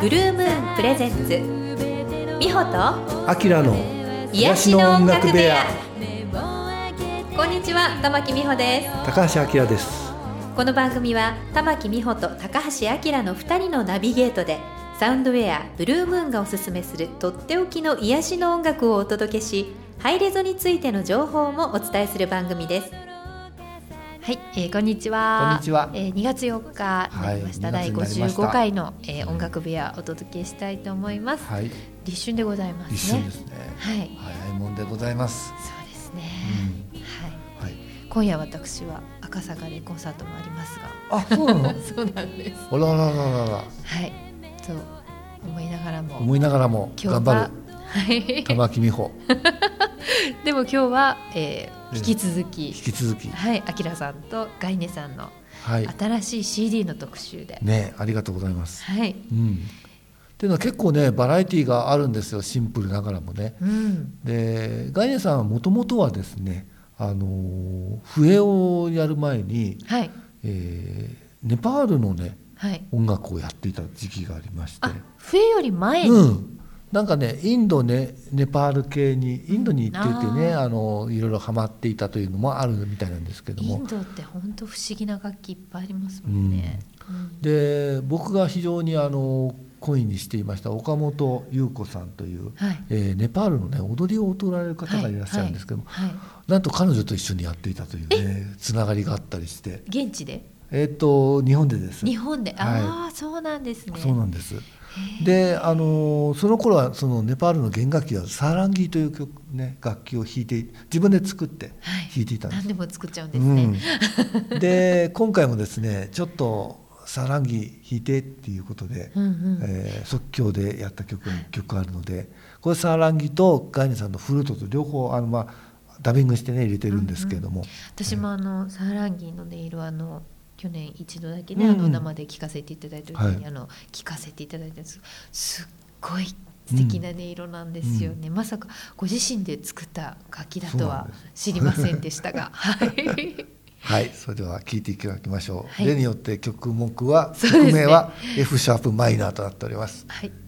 ブルームーンプレゼンツ。美穂とアキラの癒しの音楽部屋。こんにちは玉木美穂です。高橋明ですこの番組は玉木美穂と高橋明の2人のナビゲートでサウンドウェアブルームーンがおすすめするとっておきの癒しの音楽をお届けしハイレゾについての情報もお伝えする番組です。はい、えー、こんにちは。こんにちは。えー、2月4日になりました、はい第2月になりました。55回の、えー、音楽部屋お届けしたいと思います、はい。立春でございますね。一瞬ですね。はい。早いもんでございます。そうですね、はい。はい。今夜私は赤坂でコンサートもありますが。あそうなの？そうなんです。あららららら。はい。と思いながらも。思いながらも今日は頑張る。はい。玉木美穂。でも今日は、えー引き続き引き続き。はい。あきらさんとガイネさんのはい。新しい CD の特集で、ねありがとうございます。はい。うん。っていうのは結構ねバラエティーがあるんですよ。シンプルながらもね。うん。でガイネさんはもともとはですねあの笛をやる前に、はい。えーネパールのねはい。音楽をやっていた時期がありまして。あ笛より前に、うん、なんかねインドねネパール系にインドに行っていてね、ああのいろいろハマっていたというのもあるみたいなんですけども。インドって本当不思議な楽器いっぱいありますもんね、うん。で僕が非常にあの恋にしていました岡本優子さんという、はい。えーネパールのね踊りを踊られる方がいらっしゃるんですけども、はい。はい。なんと彼女と一緒にやっていたというねつながりがあったりして。現地で？えっ、と日本でです。日本で、はい。ああそうなんですね。そうなんです。であのその頃はそのネパールの弦楽器はサーランギーという曲、ね、楽器を弾いて自分で作ってはい。弾いていたんです、何でも作っちゃうんですね、うん、で今回もですねちょっとサーランギー弾いてっていうことで、うんうん。えー即興でやった曲が1曲あるのでこれサーランギとガイネさんのフルートと両方あの、まあ、ダビングしてね入れてるんですけれども、私もあのサー。ランギーの音色あの去年一度だけね、うんあの生で聴かせていただいた時に、はい。あの聴かせていただいたんですすっごい素敵な音色なんですよね、まさかご自身で作った楽器だとは知りませんでしたが。はいはいそれでは聴いていただきましょう、はい。例によって曲目はね。曲名は F シャープマイナーとなっております。はい「はい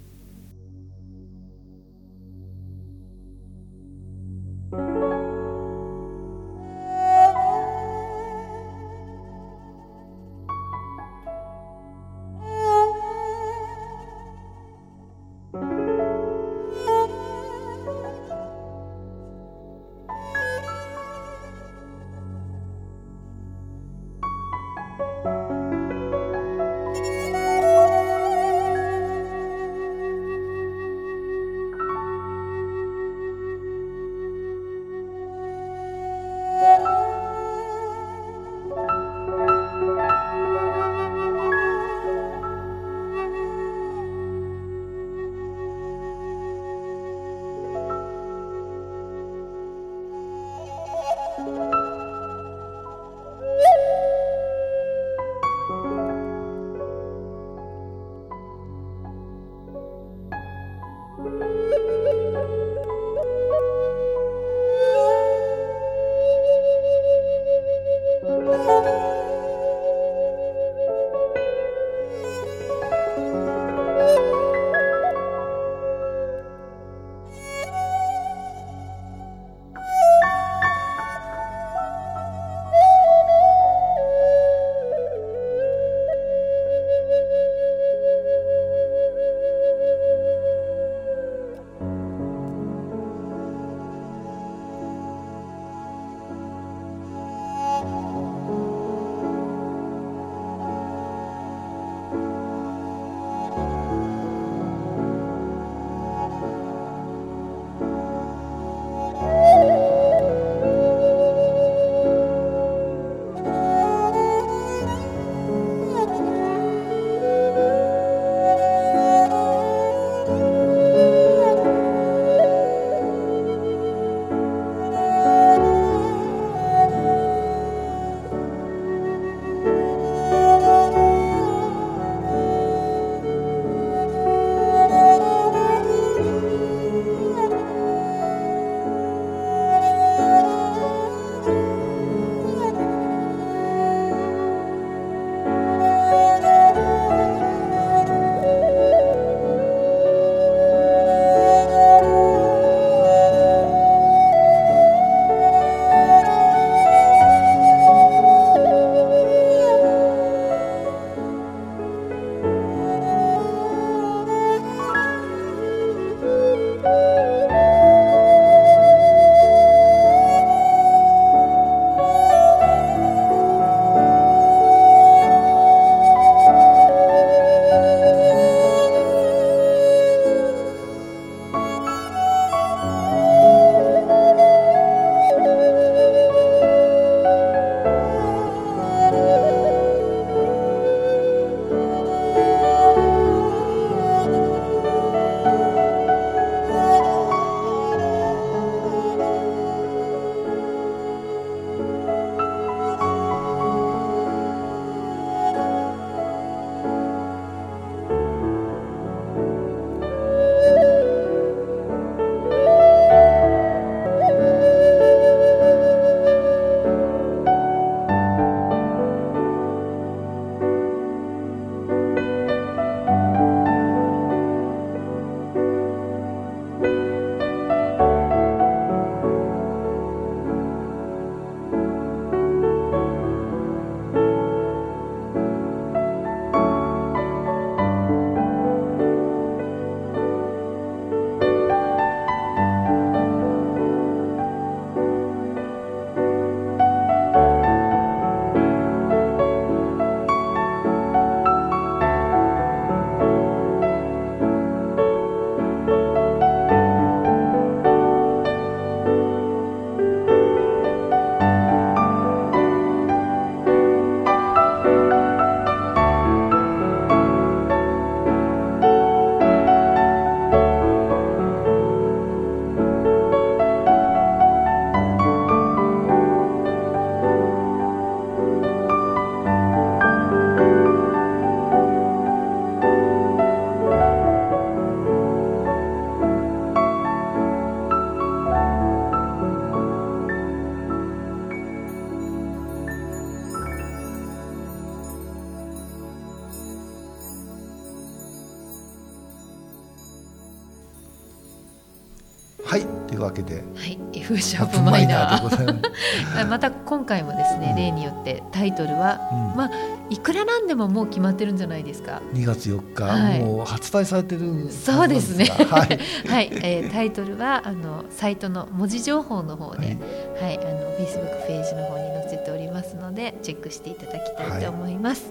てタイトルは、うん。まあいくらなんでももう決まってるんじゃないですか。2月4日、はい。もう発売されてるそうですねはずなんですがはい、はい、えータイトルはあのサイトの文字情報の方で、ははい。い、あの Facebook ページの方に載せておりますのでチェックしていただきたいと思います。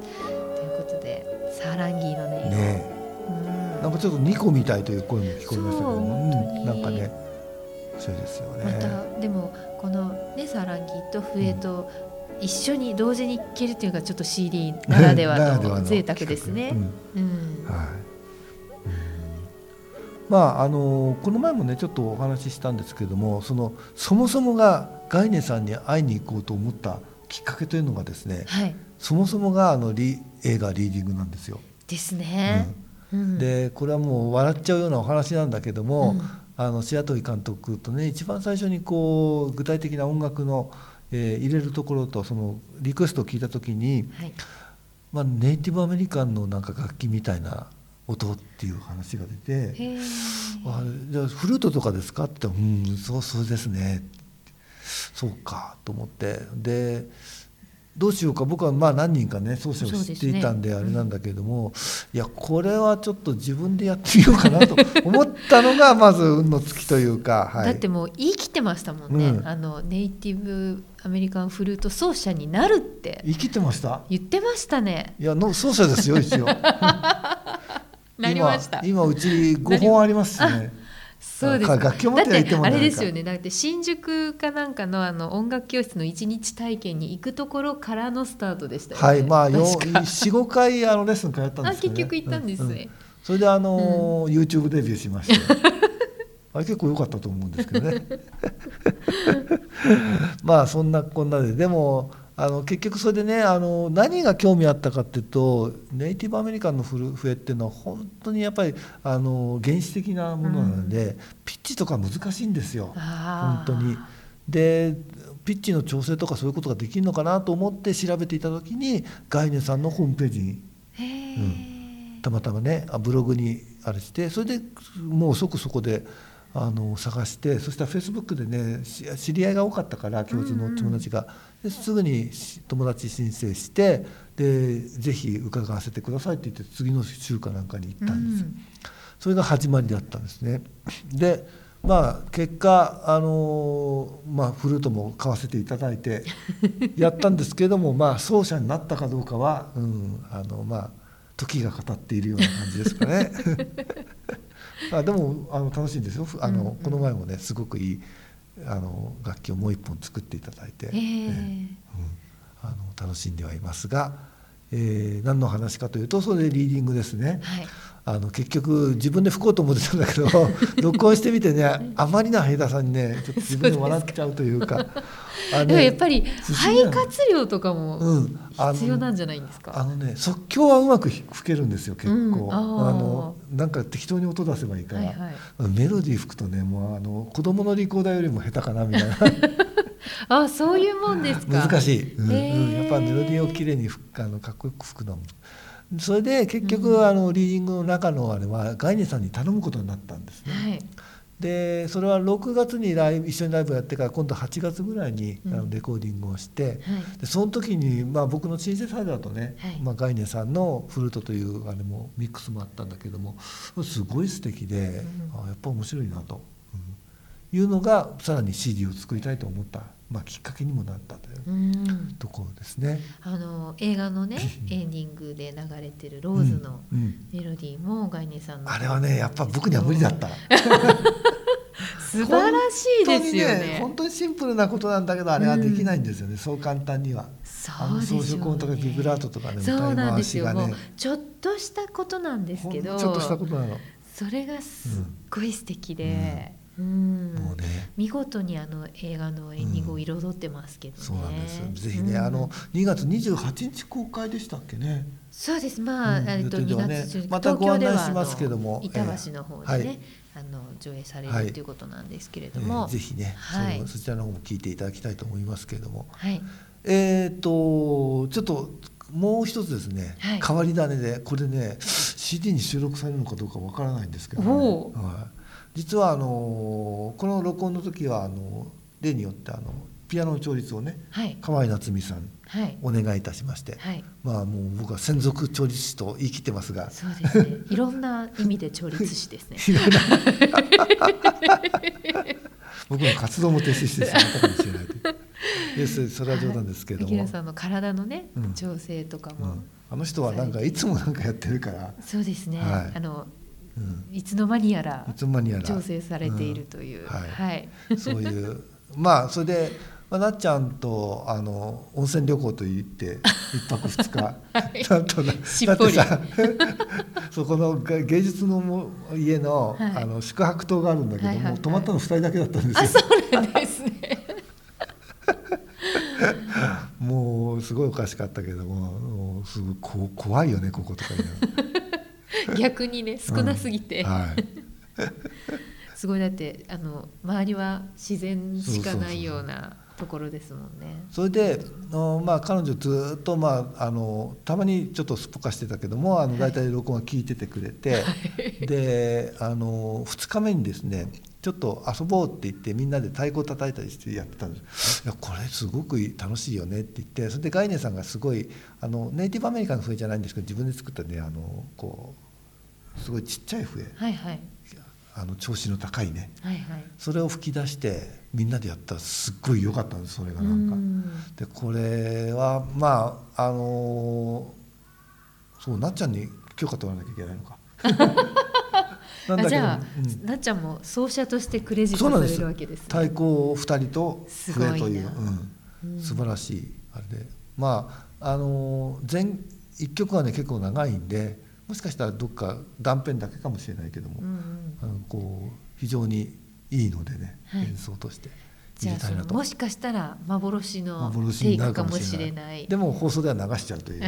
ということでサーランギーの音色、ねうん。なんかちょっとニコみたいという声も聞こえましたけども、そうん。なんかねそうですよまね。たでもこのねサーランギーと笛と一緒に同時に聴けるというのがちょっと CD ならではならではの贅沢ですね。まああのこの前もねちょっとお話ししたんですけどもそのそもそもがガイネさんに会いに行こうと思ったきっかけというのがですねはい。そもそもがあのリ映画「リーディング」なんですよ。ですね。うん。でこれはもう笑っちゃうようなお話なんだけども、うん。あの白鳥監督とね一番最初にこう具体的な音楽の、えー入れるところとそのリクエストを聞いた時に、はい。まあ、ネイティブアメリカンのなんか楽器みたいな音っていう話が出てへー「あじゃあフルートとかですか?」って言ったら「うんそうそうですね」そうかと思って。でどうしようか僕はまあ何人かね奏者を知っていたんであれなんだけども、いやこれはちょっと自分でやってみようかなと 思ったのがまず運の尽きというか、はい、だってもう言い切ってましたもんね、うん。あのネイティブアメリカンフルート奏者になるって。生きてました？言ってましたね。いやの奏者ですよ一応。なりました。今今うち5本ありますしねそうですか楽器を持ってはいてもあれですよね。だって新宿かなんかのあの音楽教室の一日体験に行くところからのスタートでしたよね。はいまあよ確か。45回あのレッスン通ったんあですけど、ね、結局行ったんですね、ううそれであのー YouTube デビューしまして。あれ結構良かったと思うんですけどね。まあそんなこんなで。でもあの結局それでねあの何が興味あったかっていうとネイティブアメリカンの笛笛っていうのは本当にやっぱりあの原始的なものなので、ピッチとか難しいんですよ。本当に。でピッチの調整とかそういうことができるのかなと思って調べていた時にガイネさんのホームページにへー。たまたまねあブログにあれしてそれでもう即そこであの探してそしたらフェイスブックでねし知り合いが多かったから共通の友達が、ですぐにし友達申請してでぜひ伺わせてくださいって言って次の週かなんかに行ったんですよ。それが始まりだったんですね。でまあ結果あのまあフルートも買わせていただいて やったんですけれどもまあ奏者になったかどうかは、うん、あのまあ時が語っているような感じですかね。あでもあの楽しいんですよ。あの、うんうん。この前もねすごくいいあの楽器をもう一本作っていただいて、へー。うん。あの楽しんではいますが、えー何の話かというとそれでリーディングですね。はいあの結局自分で吹こうと思ってたんだけど 録音してみてねあまりな平田さんにねちょっと自分で笑っちゃうというか。あのでもやっぱり肺活量とかも必要なんじゃないんですか、あのね即興はうまく吹けるんですよ結構、うん。あのなんか適当に音出せばいいから、はいはい。メロディー吹くとねもうあの子供のリコーダーよりも下手かなみたいな。あそういうもんですか。難しい、うん。やっぱメロディーをきれいにあのかっこよく吹くのもそれで結局、あのリーディングの中のあれはガイネさんに頼むことになったんですね。はい。でそれは6月にライブ一緒にライブやってから今度8月ぐらいにあうん。のレコーディングをして、はい。でその時に、まあ、僕のシンセサイザーとね、はい。まあ、ガイネさんのフルートというあれもミックスもあったんだけどもすごい素敵で、あやっぱ面白いなと、うん。いうのがさらに CD を作りたいと思った、まあ、きっかけにもなったといううん。ところですね。あの映画のね エンディングで流れてるローズのうんうん。メロディーもガイネさんの。あれはねやっぱ僕には無理だった。素晴らしいですよ本当にね本当にシンプルなことなんだけどあれはできないんですよね、そう簡単には。そうでしょう装飾音とかビブラートとかねそうなんですよ、ねちょっとしたことなんですけどちょっとしたことなの。それがすっごい素敵で、うん。もうね。見事にあの映画のエンディングを彩ってますけどね、そうなんですぜひね、うんあの2月28日公開でしたっけね？そうです。まあ、うん。えっと2予定ではね。月中またご案内しますけども板橋の方でね、はい。あの上映されはい。るということなんですけれえーども、ぜひね、はい。そのそちらの方も聞いていただきたいと思いますけれども。はい。えっ、とちょっともう一つですね、はい。変わり種でこれね CD に収録されるのかどうかわからないんですけど、ね。はい、実はあのこの録音の時はあの例によってあのピアノの調律をねはい。河合夏美さんはい。お願いいたしまして、はい。まあもう僕は専属調律師と言い切ってますが。そうですね。いろんな意味で調律師ですね。僕の活動も停止してしまったかもしれないと。ですそれは冗談ですけれども、明さんの体のね、うん。調整とかも、うん、あの人はなんかいつもなんかやってるから、そうですね、はい。あのうん、いつの間にやら調整されているという、うん。はい。はい、そういう。まあそれで、まあ、なっちゃんとあの温泉旅行と言って一泊二日、なんとなしっぽり。だってさ そこのが芸術のも家の,、はい。あの宿泊棟があるんだけども、はいはいはい。泊まったの二人だけだったんですよ。あそうなんですね。もうすごいおかしかったけどももうすごいこ怖いよねこことか言いながら 逆にね少なすぎて、はい、すごいだってあの周りは自然しかないようなところですもんね。それであのまあ彼女ずっと、まあ、あのたまにちょっとすっぽかしてたけどもあの大体録音は聞いててくれて、であの2日目にですねちょっと遊ぼうって言ってみんなで太鼓叩いたりしてやってたんですいやこれすごく楽しいよねって言ってそれで概念さんがすごいあのネイティブアメリカの笛じゃないんですけど自分で作ったねあのこうすごいちっちゃい笛はいはいあの調子の高いねはいはい。それを吹き出してみんなでやったらすっごい良かったんですそれがなんか。うんでこれはまああのそうなっちゃんに許可取らなきゃいけないのか。なんだけど、あじゃあ、うん。なっちゃんも奏者としてクレジットされるわけですね。太鼓2人と笛という、ううん。ん、素晴らしいあれで。まああの全1曲はね結構長いんでもしかしたらどっか断片だけかもしれないけども、うんうん。あのこう非常にいいのでね、はい。演奏としてじゃあもしかしたら幻の幻テイクかもししれない。れな い。でも放送では流しちゃうという。は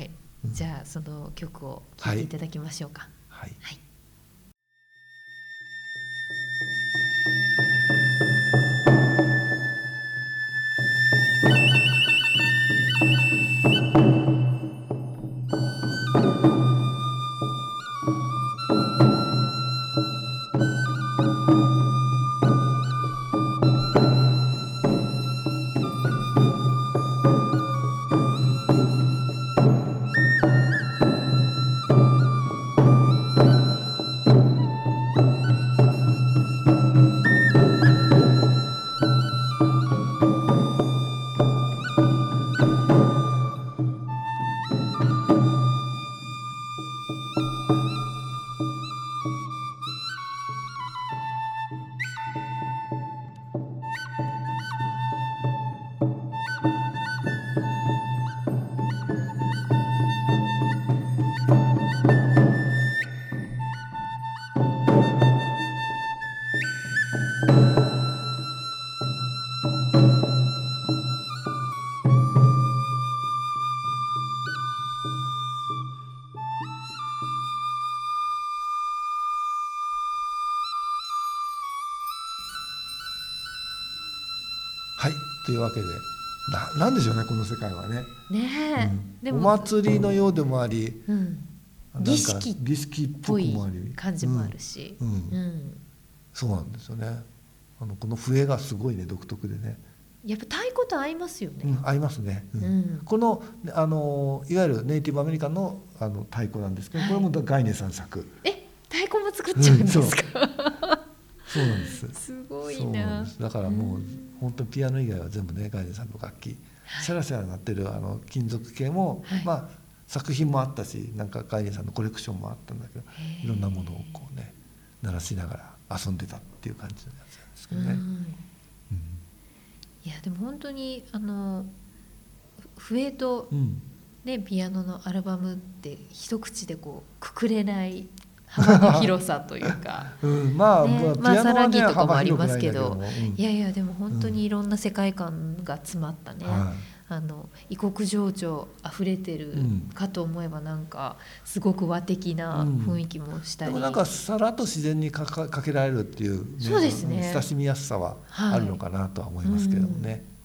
い。じゃあその曲を聴いていただきましょうか。はいはい。はい世界はね、ねうん。おも、祭りのようでもありうん、儀式。っ儀式っぽぽい感じもあるし、うん。うん。うん。そうなんですよね。あのこの笛がすごいね独特でね、やっぱ太鼓と合いますよね。うん、合いますね、うん。うん。このあのいわゆるネイティブアメリカンのあの太鼓なんですけど、はい。これも概念さん作え、太鼓も作っちゃうんですか？そう。なんです。すごいそうなんなで。す。だからもう本当にピアノ以外は全部ねガイデンさんの楽器、はいシャラシャラ鳴ってるあの金属系も、はい。まあ作品もあったしなんかガイさんのコレクションもあったんだけどいろんなものをこうね鳴らしながら遊んでたっていう感じのやつなんですけどね。いやでも本当にあのふ笛とうん。ねピアノのアルバムって一口でこうくくれない幅 の広さというか。うん、まあ、ねまあ、ピアノはねまあさらぎとかもありますけど。幅広くないん。いやいやでも本当にいろんな世界観が詰まったね、あの異国情緒あふれてるうんかと思えばなんかすごく和的な雰囲気もしたり、でもなんかさらっと自然にかかかけられるっていう、そうですね。親しみやすさははい。あるのかなとは思いますけどもね、はいち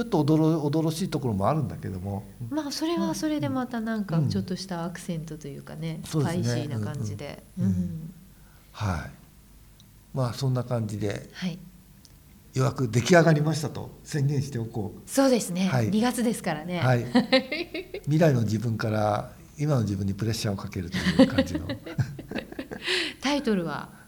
ちょっと驚驚しいところもあるんだけども。まあそれはそれでまたなんかうん。ちょっとしたアクセントというかね、そうですね。スパイシーな感じで、うんうん。うん。はい。まあそんな感じではい。ようやく出来上がりましたと宣言しておこそうですね、はい。2月ですからね、う、はい、未来の自分から今の自分にプレッシャーをかけるという感じの。タイトルは？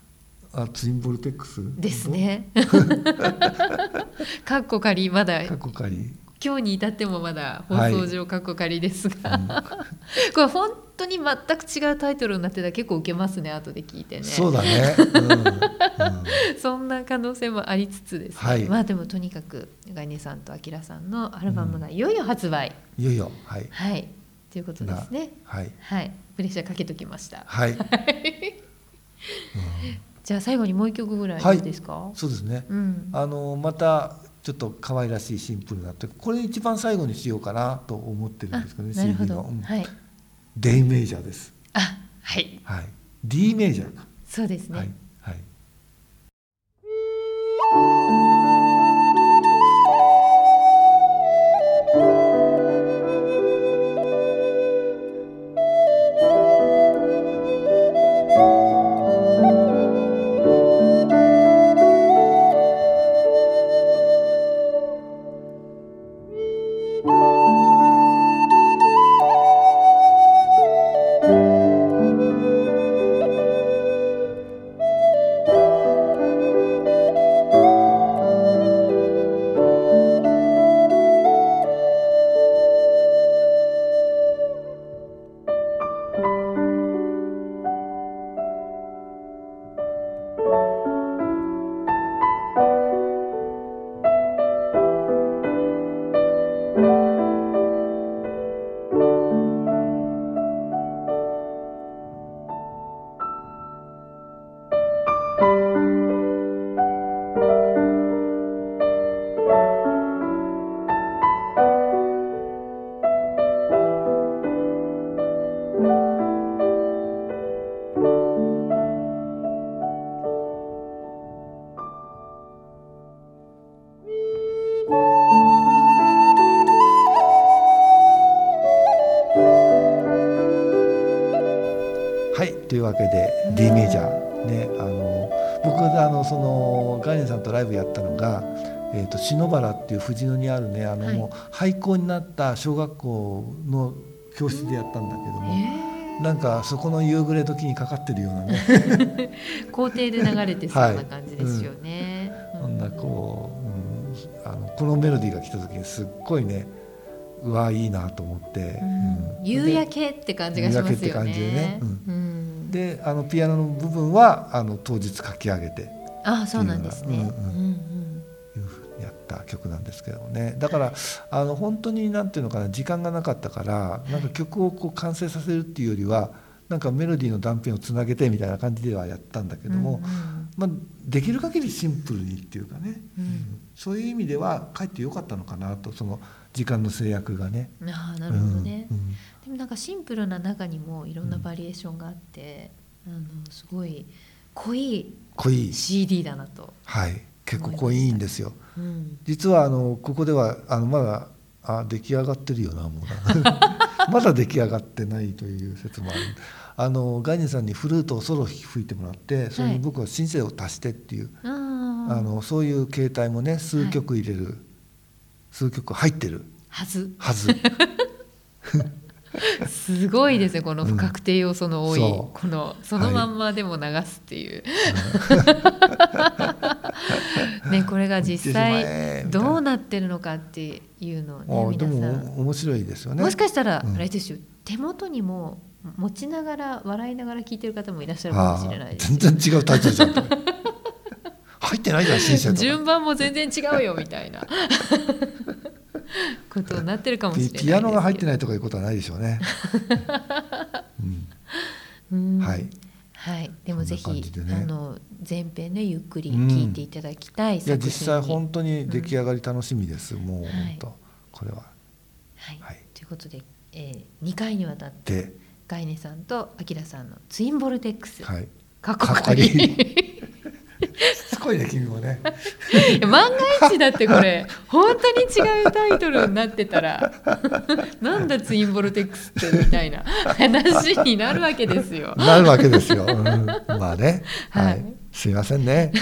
あツインボルテックス？ですね。かっこ仮まだ。過去仮。今日に至ってもまだ放送上かっこ仮ですが、うん これ本当に全く違うタイトルになってたら結構受けますね後で聞いてね。そうだね、うん。うん。そんな可能性もありつつです。ね、はい。まあでもとにかくガイネさんとアキラさんのアルバムがいよいよ発売、いよいよ。はい。はい。ということですね。はい。はい。プレッシャーかけときました。はい、うんじゃあ最後にもう一曲ぐらいい。いですか、そうですね。うん。あのまたちょっと可愛らしいシンプルなってこれ一番最後にしようかなと思ってるんですけどね CD ど、の、うん。はい。デイメージャーです。あはい。はい。D メージャーか、そうですね、はいはい。はいで D メジャー。ねあの僕があのそのガイネさんとライブやったのが、えー、と篠原っていう藤野にあるねあの、はい。もう廃校になった小学校の教室でやったんだけども、えなんかそこの夕暮れ時にかかってるようなね。ー 校庭で流れてそうな感じですよね、そんなこう、うん、あのこのメロディーが来た時にすっごいねうわいいなと思って、うん。うん。夕焼けって感じがしますよね。夕焼けって感じでね。うん。うんであのピアノの部分はあの当日書き上げて。あ、そうなんですね。うんうん。うんいうふうにやった曲なんですけどもね。だからあの本当になんていうのかな時間がなかったからなんか曲をこう完成させるっていうよりはなんかメロディーの断片をつなげてみたいな感じではやったんだけども、まあ、できる限りシンプルにっていうかね、うん。うん。そういう意味ではかえってよかったのかなとその時間の制約がね。うんああ、なるほどね。うんうんなんかシンプルな中にもいろんなバリエーションがあって、あのすごい濃い濃い CD だなと。はい結構濃いんですよ。うん。実はあのここではあのまだあ出来上がってるよなもうな まだ出来上がってないという説もあるあのガイニーさんにフルートをソロ吹いてもらってそれに僕はシンセを足してっていう、ああ。あのそういう形態もね数曲入れる、数曲入ってるはず。はず すごいですね。この不確定要素の多い、うん。このそのまんまでも流すっていう。ね、これが実際どうなってるのかっていうのをね、皆さん。も面白いですよね。もしかしたら、うん。あれですよ手元にも持ちながら笑いながら聞いてる方もいらっしゃるかもしれない全然違うタイトルじゃん。入ってないじゃんシンセとか順番も全然違うよみたいなことになってるかもしれないピピアノが入ってない、とかいうことはないでしょうね、うん。はい。はい、でもぜひ、ね。あの前編ねゆっくり聞いていただきたいいや作品に、実際本当に出来上がり楽しみです、もうはい本当これは。はい。はい。ということで、えー、2回にわたってでガイネさんとアキラさんのツインボルテックス、はい。かっこいい こいね君もね。万が一だってこれ本当に違うタイトルになってたら なんだツインボルテックスってみたいな話になるわけですよ。なるわけですよ、うん、まあね。はい、はい。すいませんね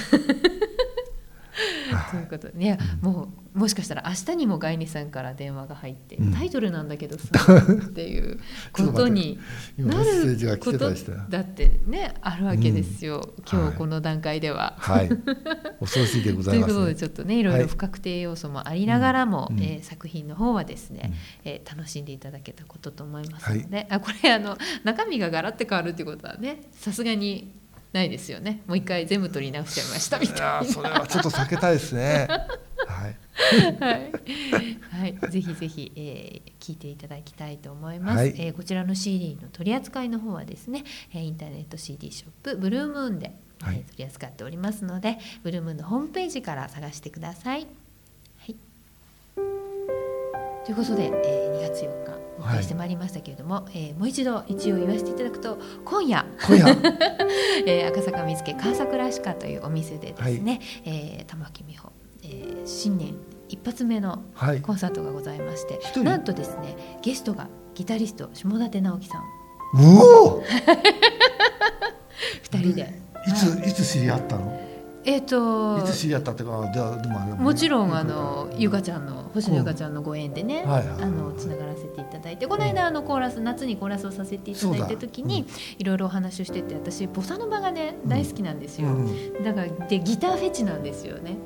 ということでね、もうもしかしたら明日にもガイニさんから電話が入って、うん。タイトルなんだけどさっていう ことに今なメッセージがることだってねあるわけですよ、うん。今はい。日この段階では。はい。恐ろしいでござといういます、ことでちょっとねい。ろいろ不確定要素もありながらも、うん。うん。えー作品の方はですね、うん。えー楽しんでいただけたことと思いますので、あこれあの中身がガラッて変わるってことはねさすがにないですよね。もう一回全部取り直しちゃいましたみいたいな。それはちょっと避けたいですね。はい。はい、はい、ぜひぜひ、えー聞いていただきたいと思います、はい。えーこちらの CD の取り扱いの方はですね、えーインターネット CD ショップブルームーンで、えーはい。取り扱っておりますのでブルームーンのホームページから探してください、ということで、えー2月4日お送りしてまいりましたけれども、えーもう一度一応言わせていただくと今夜。今夜。えー赤坂見附川桜歯科というお店でですね、えー玉木美穂、えー新年一発目のはい。コンサートがございまして、一人？なんとですねゲストがギタリスト下館直樹さん。うお 二人で、いはい。ついつ知り合ったの？えっ、といつ知り合ったってかじゃあでももちろんあのゆかちゃんの星野ゆかちゃんのご縁でね、あのつながらせていただいて。この間あのコーラス夏にコーラスをさせていただいた時に、いろいろお話をしてて私ボサノバがね大好きなんですよ、うん。だからでギターフェチなんですよね。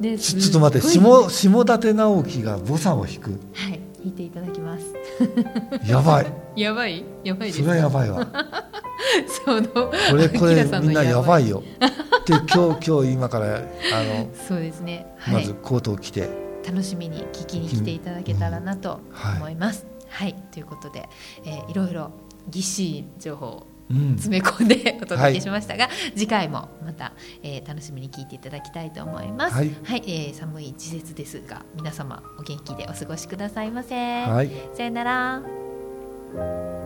でちちょっと待って下下館直樹がボサを弾く。はい弾いていただきます。やばい。やばい？やばいですそれはやばいわ そのこれこれみんなやばいよ。で今日 今日今からあそうですね。のはい。まずコートを着て、楽しみに聞きに来ていただけたらなとはい。思います。はい、ということで、えーいろいろぎっしり情報詰め込んで お届けしましたが、次回もまた、えー楽しみに聞いていただきたいと思います。はい。えー寒い季節ですが皆様お元気でお過ごしくださいませ。はい。さよなら。